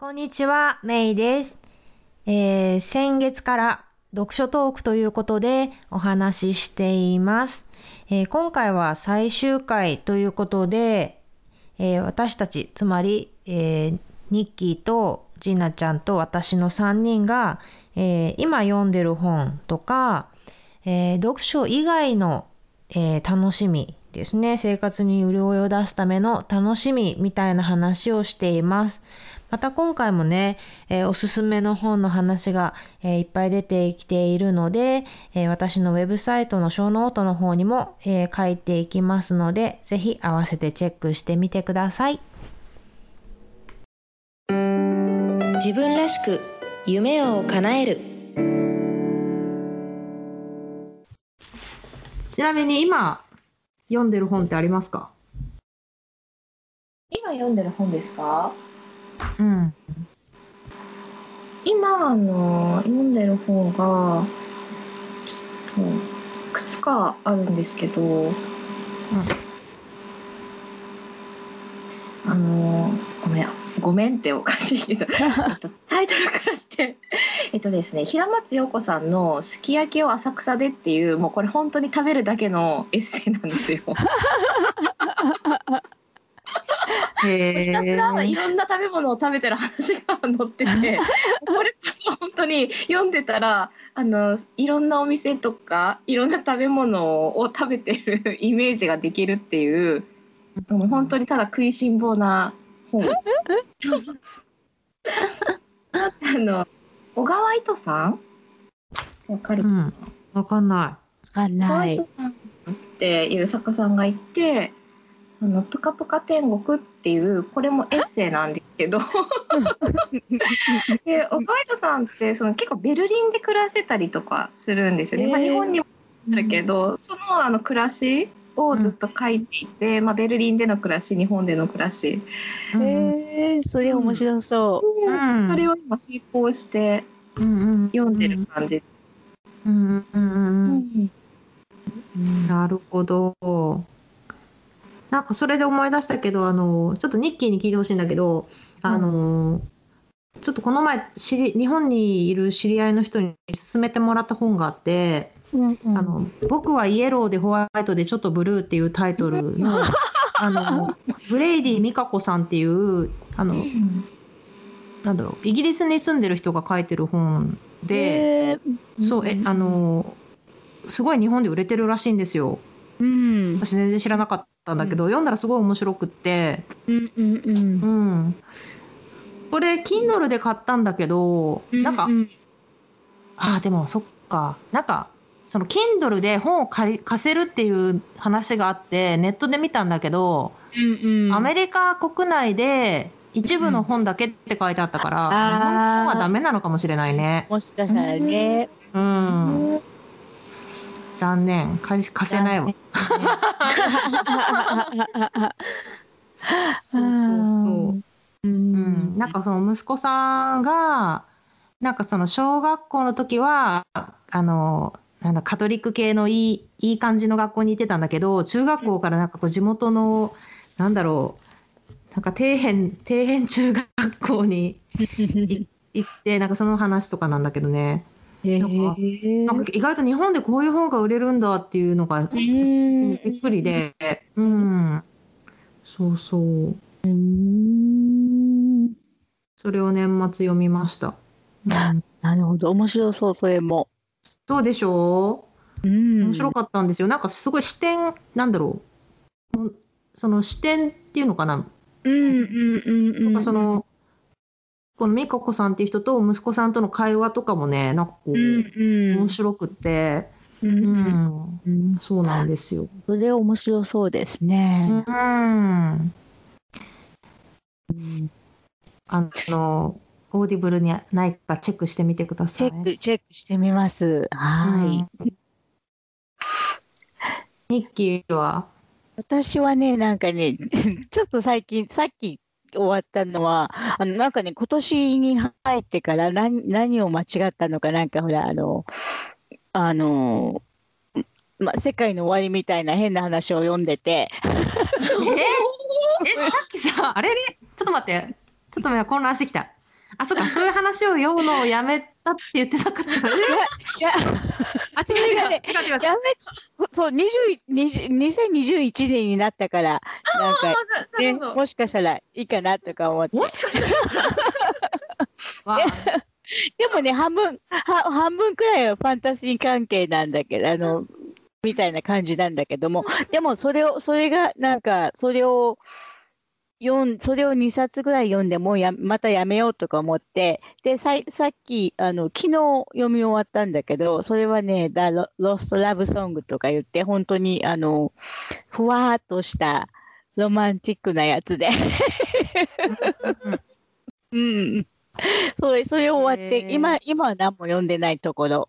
こんにちは、メイです。えー先月から読書トークということでお話ししています。えー今回は最終回ということで、えー私たち、つまり、えーニッキーとジーナちゃんと私の3人が、えー今読んでる本とか、えー読書以外の、えー楽しみですね。生活に潤いを出すための楽しみみたいな話をしています。また今回もね、えーおすすめの本の話が、えーいっぱい出てきているので、えー私のウェブサイトの小ノートの方にも、えー書いていきますのでぜひ合わせてチェックしてみてください。自分らしく夢を叶える。ちなみに今読んでる本ってありますか？今読んでる本ですか？うん。今あの読んでる本がちょっといくつかあるんですけど、あのごめん。ごめんっておかしいけど えっとタイトルからして えっとですね平松陽子さんの「すき焼きを浅草で」っていうもうこれ本当に食べるだけの エッセイなんですよ。へひたすらいろんな食べ物を食べてる話が載っててこれこそ本当に読んでたらあのいろんなお店とかいろんな食べ物を食べてる イメージができるっていうもう本当にただ食いしん坊な本。あの小川糸さん？わかるかな？うん。わかんなわかん小川ない糸。さんっていう作家さんがいて「あのぷかぷか天国」っていうこれもエッセイなんですけど。で小川糸さんってその結構ベルリンで暮らしてたりとかするんですよね。まあ、へー。日本にもあるけど、そのあの暮らしをずっと書いていて、まあ、ベルリンでの暮らし日本での暮らし、え、それ面白そう。ん。それを今並行してうんうん。読んでる感じ。うんうんうんうんう。なるほど。なんかそれで思い出したけど、あの、ちょっとニッキーに聞いてほしいんだけど、あの、ちょっとこの前知り、日本にいる知り合いの人に勧めてもらった本があって、うんうん。あの、僕はイエローでホワイトでちょっとブルーっていうタイトルの、あの、ブレイディ・ミカコさんっていう、あの、なんだろう、イギリスに住んでる人が書いてる本で、そう、え、あ、の、すごい日本で売れてるらしいんですよ。うん、私全然知らなかったんだけど、読んだらすごい面白くって、うんうんうん。うん。これ Kindle で買ったんだけど、なんか、うん。ああでもそっか。なんかその Kindle で本を借り貸せるっていう話があってネットで見たんだけど、うんうん、アメリカ国内で一部の本だけって書いてあったから、うん本の本はダメなのかもしれないね。もしかしたらね、うん、残念貸し貸せないわ。そうそうそう。ううんん、なんかその息子さんがなんかその小学校の時はあのなんだカトリック系のいいいい感じの学校に行ってたんだけど中学校からなんかこう地元のなんだろうなんか底辺底辺中学校に 行ってなんかその話とかなんだけどね。へなんかー。なんか意外と日本でこういう本が売れるんだっていうのがびん。っくりで。うん。そうそう。うん。それを年末読みました。うん。な るほど。面白そうそれも、どうでしょう、うん面白かったんですよ。なんかすごい視点、なんだろう。もうその視点っていうのかな？うんうんうんうんなんかその、このミカコさんっていう人と息子さんとの会話とかもね、なんかこう、うんうん面白くって、ううんうんん、うんそうなんですよ。それ面白そうですうね。ん。あの、 Audible にないかチェックしてみてください。チェックチェックしてみます。はい。うん。ニッキーは？私はね、なんかね、ちょっと最近、さっき終わったのは、あの、なんかね、今年に入ってから何、何を間違ったのか、なんかほら、あの、あの、ま、世界の終わりみたいな変な話を読んでて、え？えさっきさあれ？れちょっと待って。ちょっと混乱してきたあ、そうか、そういう話を読むのをやめたって言ってなかった。いや、あ、う違う違うがね違う違う。やめ、そう、20 20 2021年になったから、なんか、ね、もしかしたらいいかなとか思って。もしかしたら でもね、半分、は半分くらいはファンタジー関係なんだけど、あの、みたいな感じなんだけども、でもそれを、それが、なんか、それを、読ん、それを2冊ぐらい読んでもうや、またやめようとか思って、で、さい、さっき、あの、昨日読み終わったんだけど、それはね、だ、ロロストラブソングとか言って、本当に、あの、ふわーっとしたロマンチックなやつで。うん。それ、それ終わって今、今は何も読んでないところ。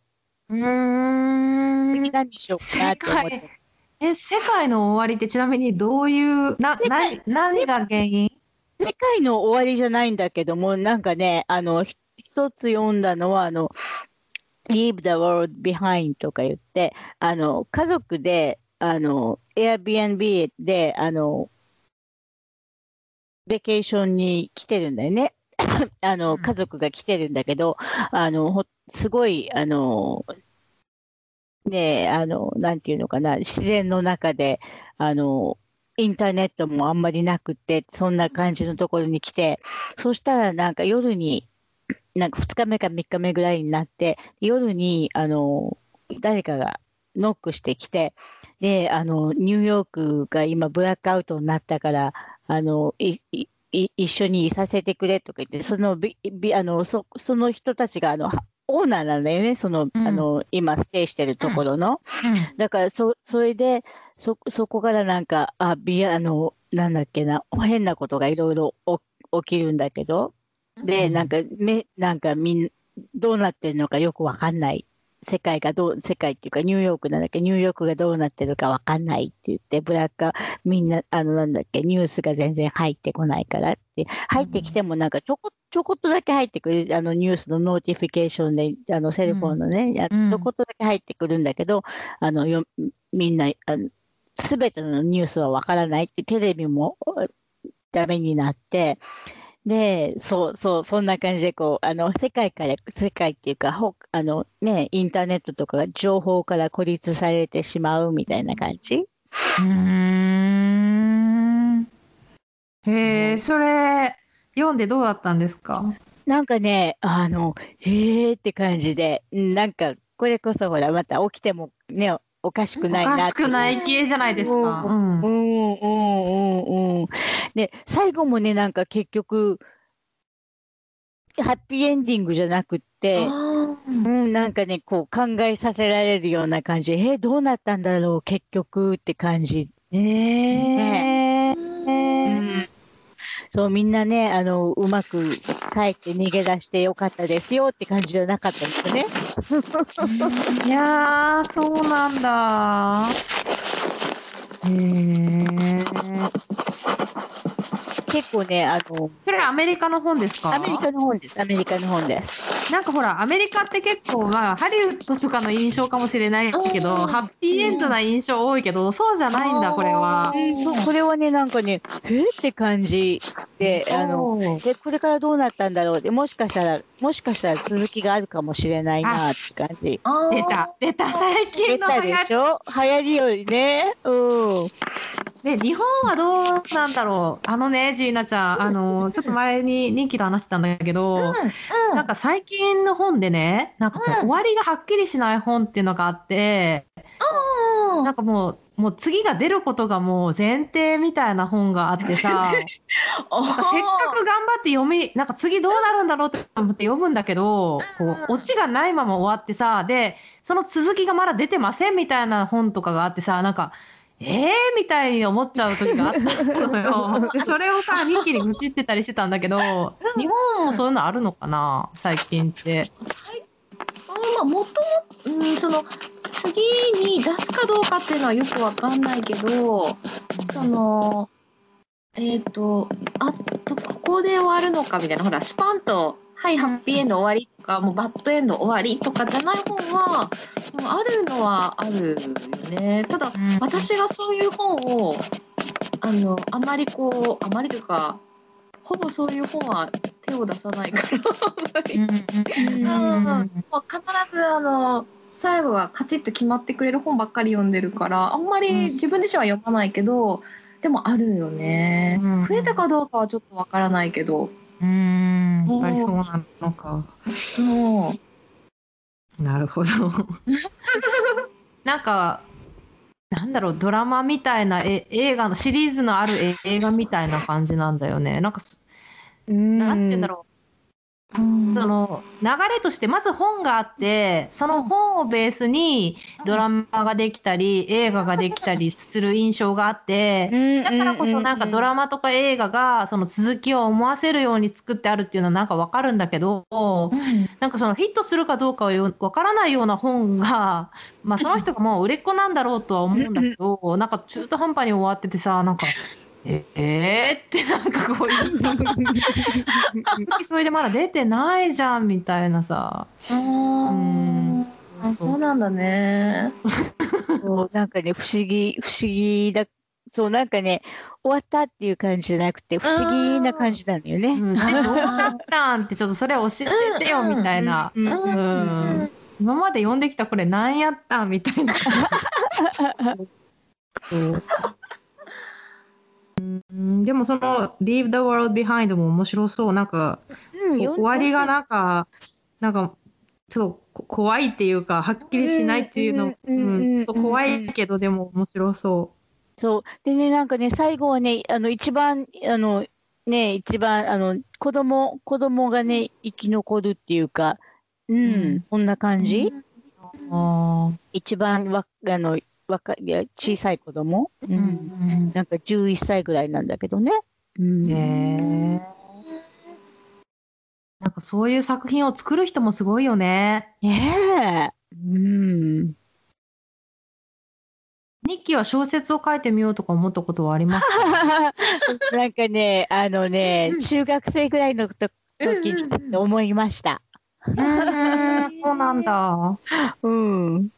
うーん。次何しようかなって思っ世て。え、世界の終わりってちなみにどういう、な、な、何が原因？世界の終わりじゃないんだけども、なんかね、あの、ひ一つ読んだのは、あの、Leave the world behind とか言って、あの、家族で、あの、Airbnb で、あの、ベケーションに来てるんだよね。あの、うん家族が来てるんだけど、あの、ほすごい、あの、ね、あの、なんていうのかな、自然の中で、あの、インターネットもあんまりなくて、そんな感じのところに来て、そしたらなんか夜に、なんか2日目か3日目ぐらいになって、夜に、あの、誰かがノックしてきて、で、あの、ニューヨークが今ブラックアウトになったから、あの、一緒にいさせてくれとか言って、そのビ、ビ、あの、そ、その人たちが、あの、オーナーなんだよね、その、うん。あの、今ステイしてるところの。だから、そ、それで、そ、そこからなんか、あ、ビア、あの、なんだっけな、変なことがいろいろ起きるんだけど、で、うん。なんか、め、なんかみん、どうなってるのかよくわかんない。世界がどう、世界っていうかニューヨークなんだっけ、ニューヨークがどうなってるかわかんないって言って、ブラック、みんな、あの、なんだっけ、ニュースが全然入ってこないからって、入ってきてもなんかちょこ、ちょこっとだけ入ってくる、あの、ニュースの notification で、あの、 cell phone のね、やうんちょこっとだけ入ってくるんだけど、あの、よ、みんな、すべてのニュースはわからないって、テレビもダメになって、で、そうそう、そんな感じで、こう、あの、世界から、世界っていうか、ほ、あの、ね、インターネットとかが情報から孤立されてしまうみたいな感じ。うーん。へえ、それ、読んでどうだったんですか？なんかね、あの、えーって感じで、うんなんか、これこそほら、また起きてもね、おかしくないおなってかしくない系じゃないですか。うんうんうんうんうん。で、最後もね、なんか結局、ハッピーエンディングじゃなくって、うん、なんかね、こう考えさせられるような感じ。えーどうなったんだろう、結局って感じ。ええうん、そう、みんなね、あの、うまく帰って逃げ出してよかったですよって感じじゃなかったですよね。いやー、そうなんだ。へえ。結構ね、あの、それアメリカの本ですか？アメリカの本です。アメリカの本です。なんかほら、アメリカって結構、まあ、ハリウッドとかの印象かもしれないけど、うん。ハッピーエンドな印象多いけど、そうじゃないんだ、これは。そう、これはね、なんかね、えーって感じで、あの、で、これからどうなったんだろう。で、もしかしたら、もしかしたら続きがあるかもしれないなって感じ。出た、出た、最出近のた流行でしょ？流行りよりね。うん。ね、日本はどうなんだろう。あのね、ジーナちゃん、あの、ちょっと前に人気と話してたんだけど、なんか最近の本でね、なんかこううん。終わりがはっきりしない本っていうのがあって、なんかもう、もう次が出ることがもう前提みたいな本があってさ、なんかせっかく頑張って読み、なんか次どうなるんだろうって思って読むんだけど、こう、オチがないまま終わってさ、で、その続きがまだ出てませんみたいな本とかがあってさ、なんか、えーみたいに思っちゃう時があったのよ。でそれをさ、人気に愚痴ってたりしてたんだけど、日本もそういうのあるのかな最近って。最まあもともうんその次に出すかどうかっていうのはよくわかんないけどそのえっ、とあとここで終わるのかみたいなほらスパンと「はいハッピーエンド終わり」とかもうバッドエンド終わりとかじゃない本はあるのはあるよね。ただ私がそういう本をあのあまりこうあまりというかほぼそういう本は手手を出さないから必ずあの最後はカチッと決まってくれる本ばっかり読んでるからあんまり自分自身は読まないけど、でもあるよね、うん。増えたかどうかはちょっとわからないけどうんやっぱりそうなのか。そうなるほど。なんか、なんだろう、ドラマみたいなえ映画の、シリーズのあるえ映画みたいな感じなんだよね。なんかそ、なんて言うんだろう。その流れとしてまず本があってその本をベースにドラマができたり映画ができたりする印象があってだからこそなんかドラマとか映画がその続きを思わせるように作ってあるっていうのはなんかわかるんだけどなんかそのヒットするかどうかはわからないような本がまあその人がもう売れっ子なんだろうとは思うんだけどなんか中途半端に終わっててさなんか。ええー、ってなんかこうそれ でまだ出てないじゃんみたいなさ。うん。あそうなんだね。そう。なんかね不思議不思議だそうなんかね終わったっていう感じじゃなくて不思議な感じなのよね。うん、どうだったんってちょっとそれ教えてよみたいな。うん。うん。今まで読んできたこれ何やったみたいな でもその「Leave the World Behind」も面白そう。なんか、うん終わりがなんかなんかちょっと怖いっていうかはっきりしないっていうの、うん怖いけどでも面白そそう。でねなんかね最後はねあの一番あのね一番あの子供子供がね生き残るっていうか。うん、うん。そんな感じ、う。あ一番わあの若いや小さい子供、うーんなんか11歳ぐらいなんだけどね。うんへえ。なんかそういう作品を作る人もすごいよね。ねえ。うん。日記は小説を書いてみようとか思ったことはありますか？なんかね、あのね、中学生ぐらいのと時に思いました。うーん、そうなんだ。うん。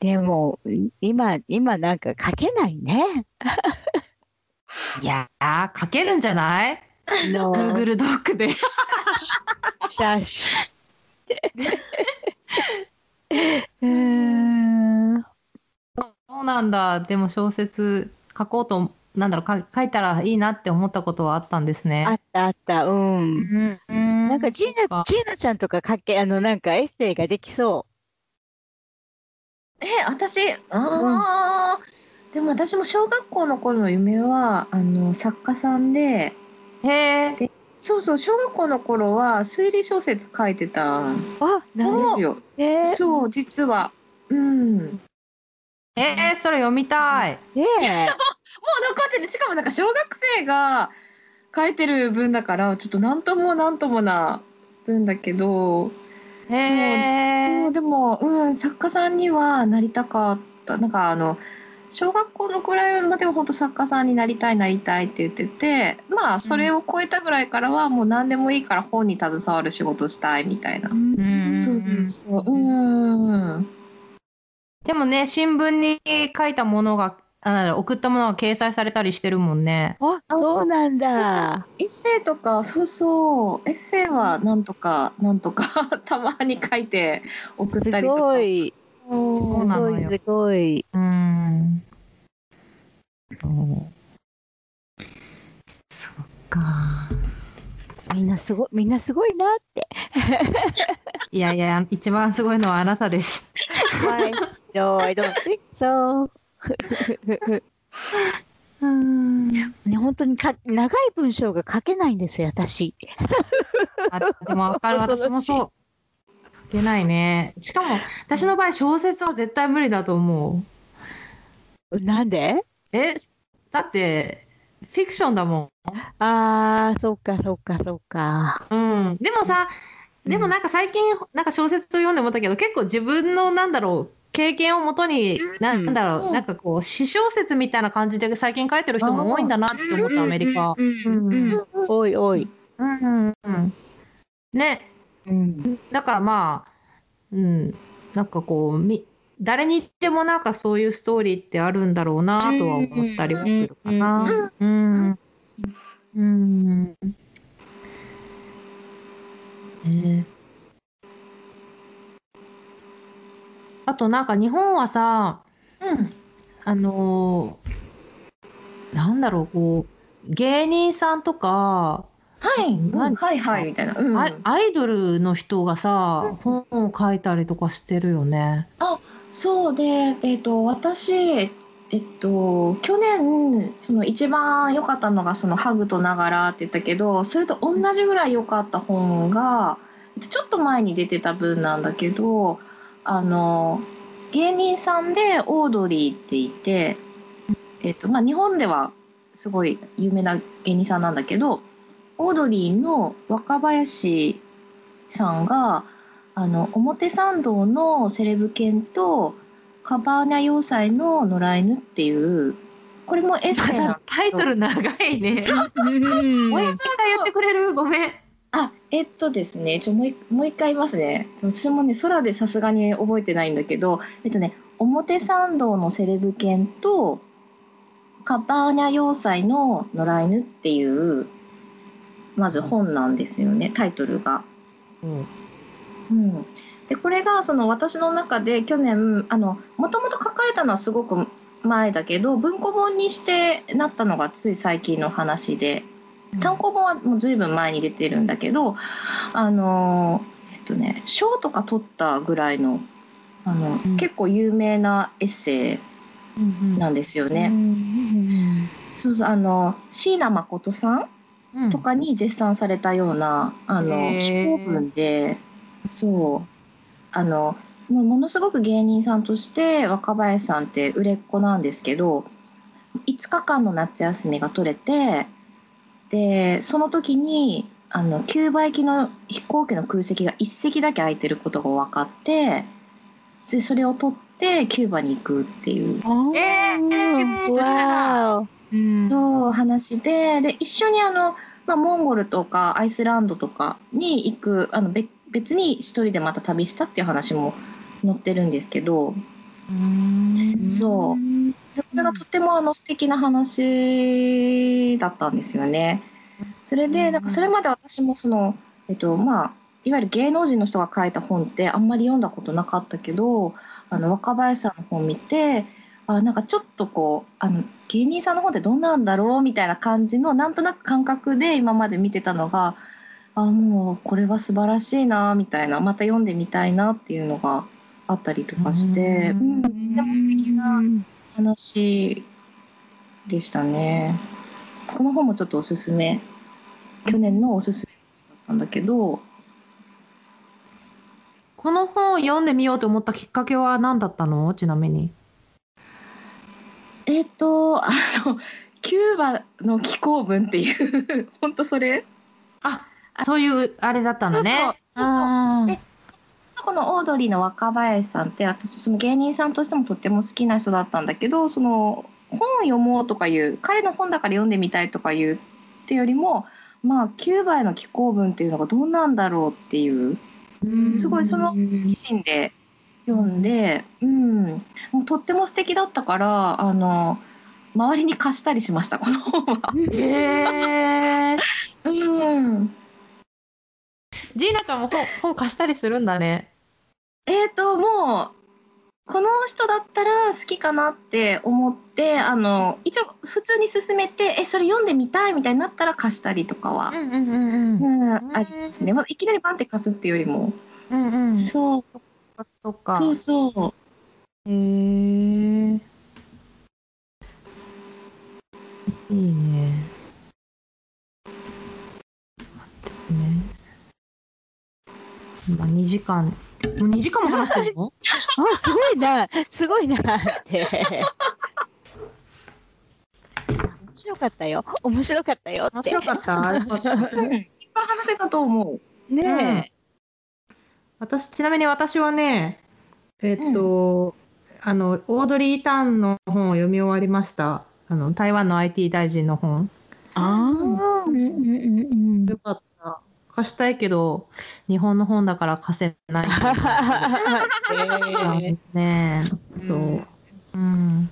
でも、今、今なんか書けないね。いやー、書けるんじゃない？の ?Google ドックで。しゃし。うーん。そうなんだ。でも小説書こうと、なんだろう、か書いたらいいなって思ったことはあったんですね。あったあった。うん。うんなんかジーナ、ジーナちゃんとか書け、あの、なんかエッセイができそえ私あー、でも私も小学校の頃の夢はあの作家さんでへえ。そうそう小学校の頃は推理小説書いてたんですよ。どね。そう実は。うん。えー、それ読みたい。ねえ。もう残っててしかもなんか小学生が書いてる文だからちょっと何とも何ともな文だけど、へえ。そうでも、うん、作家さんにはなりたかったなんかあの小学校のくらいまでは本当作家さんになりたいなりたいって言っててまあそれを超えたぐらいからはもう何でもいいから本に携わる仕事したいみたいな。うんそうそうそう。うん。でもね、新聞に書いたものが、あ送ったものが掲載されたりしてるもんね。あ、そうなんだ。エッセイとかそうそうエッセイはなんとかなんとか たまに書いて送っすたりとか。ごい。そうなのよごい、すごい。うん。そう。そっか。みんなすごい、みんなすごいなって。いやいや、一番すごいのはあなたです。Why? No, I don't think so. うん。ね、本当にか長い文章が書けないんですよ、私。あでもわかる、私もそう。書けないね。しかも、私の場合、小説は絶対無理だと思う。なんで？え、だって、フィクションだもああ、そうか、そうか、そうか。ん。うん。でもさ、でもなんか最近、なんか小説を読んで思ったけど、結構自分の、なんだろう、経験をもとに、なうんなんだろう、うんなんかこう、詩小説みたいな感じで最近書いてる人も多いんだなって思った、アメリカ。うんうんうんおいおい。うんうんうん。ね、うん。だからまあ、うん、なんかこう、み誰にでもなんかそういうストーリーってあるんだろうなとは思ったりはするかな。うん。うん。ねあとなんか日本はさ、うん。あのーなんだろう、こう、芸人さんとか、はい、うん何はいはいみたいな。うん。アイアイドルの人がさ、本を書いたりとかしてるよね。そうで、えっと、私、えっと、去年、その一番良かったのが、そのハグとながらって言ったけど、それと同じぐらい良かった本が、えっとちょっと前に出てた分なんだけど、あの、芸人さんでオードリーっていて、えっと、まあ、日本ではすごい有名な芸人さんなんだけど、オードリーの若林さんが、あの表参道のセレブ犬とカバーニャ要塞の野良犬っていうこれもエッセイ タイトル長いね。もう一ってくれるごめん。あえっとですねちょもう一もう一回言いますね。私もね空でさすがに覚えてないんだけどえっとね表参道のセレブ犬とカバーニャ要塞の野良犬っていうまず本なんですよねタイトルが。うん、でこれがその私の中で去年あのもともと書かれたのはすごく前だけど文庫本にしてなったのがつい最近の話で単行本はもう随分前に出てるんだけどあのえっとね賞とか取ったぐらいのあの、うん。結構有名なエッセイなんですよね。そうそうあの椎名誠さんうん。とかに絶賛されたようなあのへー。気候文でそう。あのもうものすごく芸人さんとして若林さんって売れっ子なんですけど5日間の夏休みが取れてでその時にあのキューバ行きの飛行機の空席が1席だけ空いてることが分かってでそれを取ってキューバに行くっていう。えーわー。うん。そう話でで一緒にあの、まあ、モンゴルとかアイスランドとかに行くあの別別に一人でまた旅したっていう話も載ってるんですけど。そうでこれがとってもあの素敵な話だったんですよね。それでなんかそれまで私もその、えっとまあ、いわゆる芸能人の人が書いた本ってあんまり読んだことなかったけどあの若林さんの本見てあなんかちょっとこうあの芸人さんの本ってどんなんだろうみたいな感じのなんとなく感覚で今まで見てたのがあもうこれは素晴らしいなみたいなまた読んでみたいなっていうのがあったりとかして、ううん。ん、とても素敵な話でしたね。この本もちょっとおすすめ。去年のおすすめだったんだけど。この本を読んでみようと思ったきっかけは何だったの？ちなみに。えっ、とあのキューバの気候文っていう。本当それ？あそういうあれだったのね。そうそう。そうそうこのオードリーの若林さんって私その芸人さんとしてもとっても好きな人だったんだけどその本を読もうとかいう彼の本だから読んでみたいとかいうってよりもまあキューバへの気候文っていうのがどうなんだろうっていううんすごいそのミシンで読んで、うん、もうとっても素敵だったからあの周りに貸したりしましたこの本は。へえ。うんジーナちゃんも本本貸したりするんだね。えー、ともうこの人だったら好きかなって思ってあの一応普通に進めてえそれ読んでみたいみたいになったら貸したりとかは、んうんうんうんありますね、まあ、いきなりバンって貸すっていうよりも、うんうん。そそうそっか。そうそうへえ。いいね。今2時間。もう2時間も話してるの？あ、すごいな、すごいなって。面白かったよ。面白かったよっ面て。白かった？いっぱい話せたと思う。ね私、ちなみに私はね、えっと、あの、オードリー・タンの本を読み終わりました。あの、台湾の IT 大臣の本。ああ、うんうんうんうん。よかった。貸したいけど、日本の本だから貸せない。えねえ、そう。うん。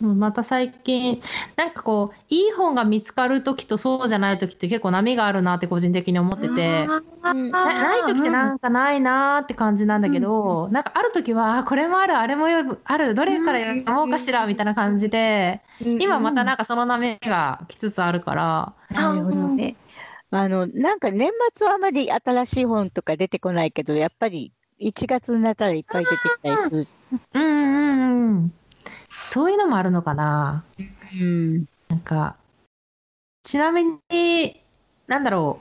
うんまた最近なんかこういい本が見つかる時とそうじゃない時って結構波があるなって個人的に思ってて。うんなない時ってなんかないなーって感じなんだけど、なんかある時はあこれもあるあれもあるどれから読もうかしらみたいな感じで、今またなんかその波が来つつあるから、なるほどね。あの、なんか年末はあまり新しい本とか出てこないけど、やっぱり1月になったらいっぱい出てきたりする。うんうんうんそういうのもあるのかなうん。なんかちなみになんだろ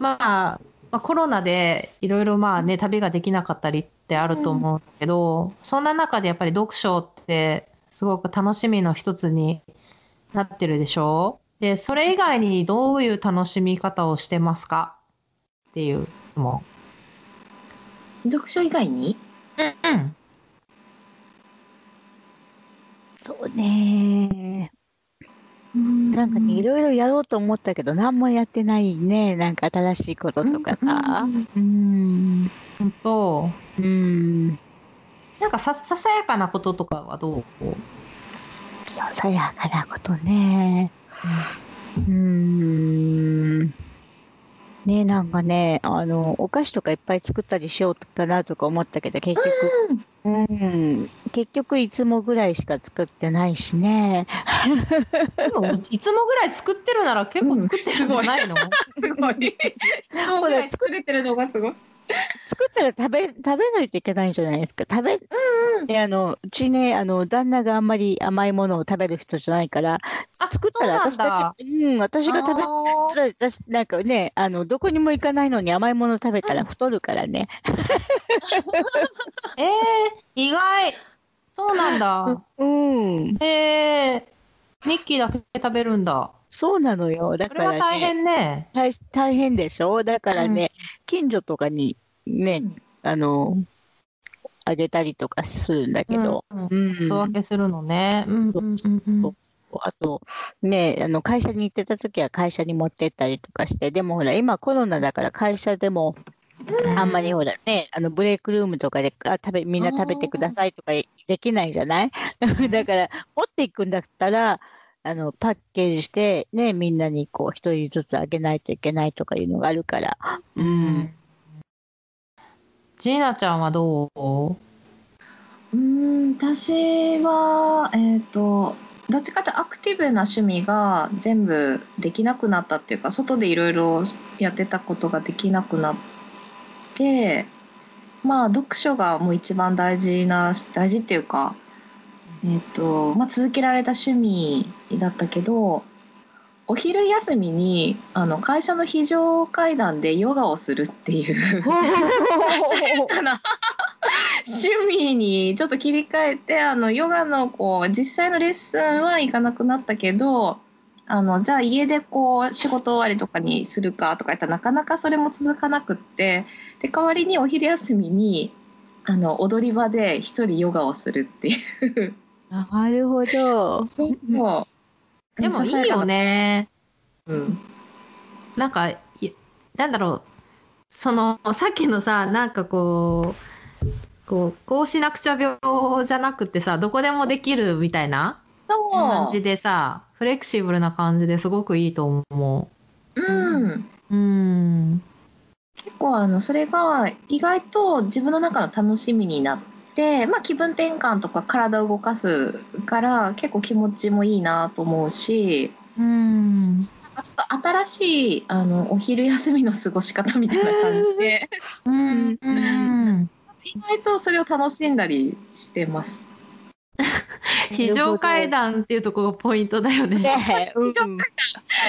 うまあまあコロナでいろいろまあね旅ができなかったりってあると思うんだけど、そんな中でやっぱり読書ってすごく楽しみの一つになってるでしょ？でそれ以外にどういう楽しみ方をしてますか？っていう質問。読書以外に？うんそうね。なんかね、いろいろやろうと思ったけど、何もやってないね。なんか新しいこととかさ。うん。本当うん。なんかさささやかなこととかはどう？ささやかなことね。うん。ねなんかね、あの、お菓子とかいっぱい作ったりしようかなとか思ったけど、結局、うん、結局いつもぐらいしか作ってないしね。でもいつもぐらい作ってるなら結構作ってるんじゃないの、すごい。そうぐらい作れてるのがすごい。作ったら食べ、食べないといけないじゃないですか。食べ、で、あの、うちね、あの、旦那があんまり甘いものを食べる人じゃないから、あ作ったら私だけ、うん、私が食べ、私なんかね、あの、どこにも行かないのに甘いもの食べたら太るからね。えー、意外そうなんだうん、えー、ニッキーだけ食べるんだそうなのよ。だそからね、れは大変ね大大変でしょだからね、近所とかにね、うんあの、あげたりとかするんだけど、うんうん。素分けするのね。うんうそうあと、ね、あの会社に行ってた時は会社に持ってったりとかして、でもほら、今コロナだから会社でも、あんまりほらね、あのブレイクルームとかであ食べみんな食べてくださいとかできないじゃない？だから、持っていくんだったら、あのパッケージして、ね、みんなにこう一人ずつあげないといけないとかいうのがあるから、ううんんジーナちゃんはどう？うん、私は、えっ、と、どっちかというとアクティブな趣味が全部できなくなったっていうか、外でいろいろやってたことができなくなって、まあ、読書がもう一番大事な、大事っていうか、えっ、と、まあ、続けられた趣味だったけど、お昼休みにあの会社の非常階段でヨガをするっていう趣味にちょっと切り替えてあのヨガのこう実際のレッスンは行かなくなったけどあのじゃあ家でこう仕事終わりとかにするかとか言ったらなかなかそれも続かなくってで代わりにお昼休みにあの踊り場で一人ヨガをするっていう。なるほど。そうでもいいよ。ね。うん。なんかいなんだろう。そのさっきのさなんかこうこうこうしなくちゃ病じゃなくてさどこでもできるみたいなそう。感じでさフレキシブルな感じですごくいいと思う。ん。う。うん。結構あのそれが意外と自分の中の楽しみになって、まあ、気分転換とか体を動かすから結構気持ちもいいなと思うし、うん。ちょっと新しいあのお昼休みの過ごし方みたいな感じで。うんうん。意外とそれを楽しんだりしてます。非常階段っていうところがポイントだよね。ねうん。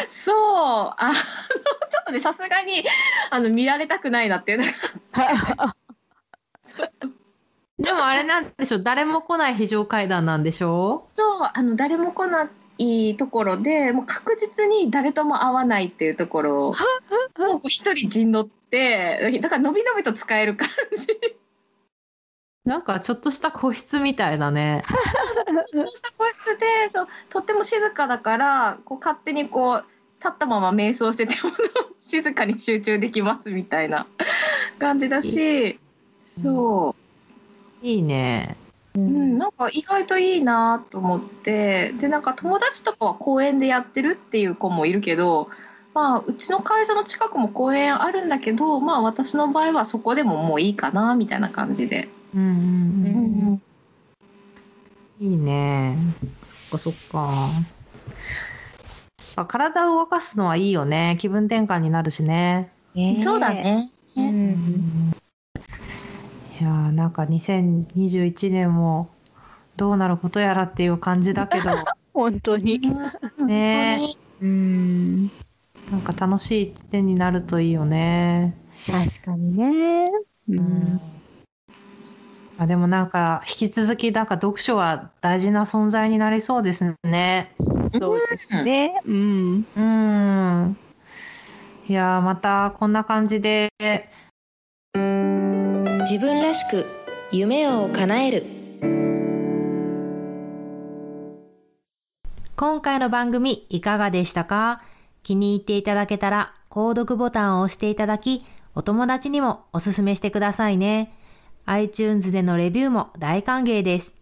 そう。あのちょっとねさすがにあの見られたくないなっていうのが でもあれなんでしょ誰も来ない非常階段なんでしょそうあの誰も来ないところでもう確実に誰とも会わないっていうところ。をもう一人陣取ってだからのびのびと使える感じ。なんかちょっとした個室みたいだね。ちょっとした個室でそうとっても静かだからこう勝手にこう立ったまま瞑想してても 静かに集中できますみたいな感じだしそう。いいね。ううん、なんか意外といいなと思ってでなんか友達とかは公園でやってるっていう子もいるけど、まあ、うちの会社の近くも公園あるんだけど、まあ、私の場合はそこでももういいかなみたいな感じで。うんうんうんうんいいね。そっかそっか。体を動かすのはいいよね。気分転換になるしね。ねそうだ。ね。うんいやーなんか2021年もどうなることやらっていう感じだけど 本当に。ねうん。なんか楽しい一年になるといいよね。確かにね。ううんん。あでもなんか引き続きなんか読書は大事な存在になりそうですね。そうですね。うん。うん。いやーまたこんな感じで自分らしく夢を叶える今回の番組いかがでしたか？気に入っていただけたら購読ボタンを押していただきお友達にもおすすめしてくださいね。iTunes でのレビューも大歓迎です。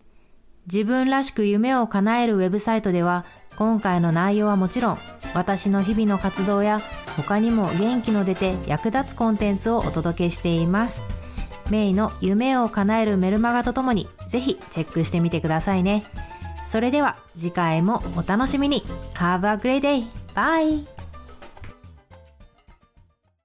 自分らしく夢を叶えるウェブサイトでは今回の内容はもちろん私の日々の活動や他にも元気の出て役立つコンテンツをお届けしています。メイの夢を叶えるメルマガとともにぜひチェックしてみてくださいね。それでは次回もお楽しみに Have a great day! Bye!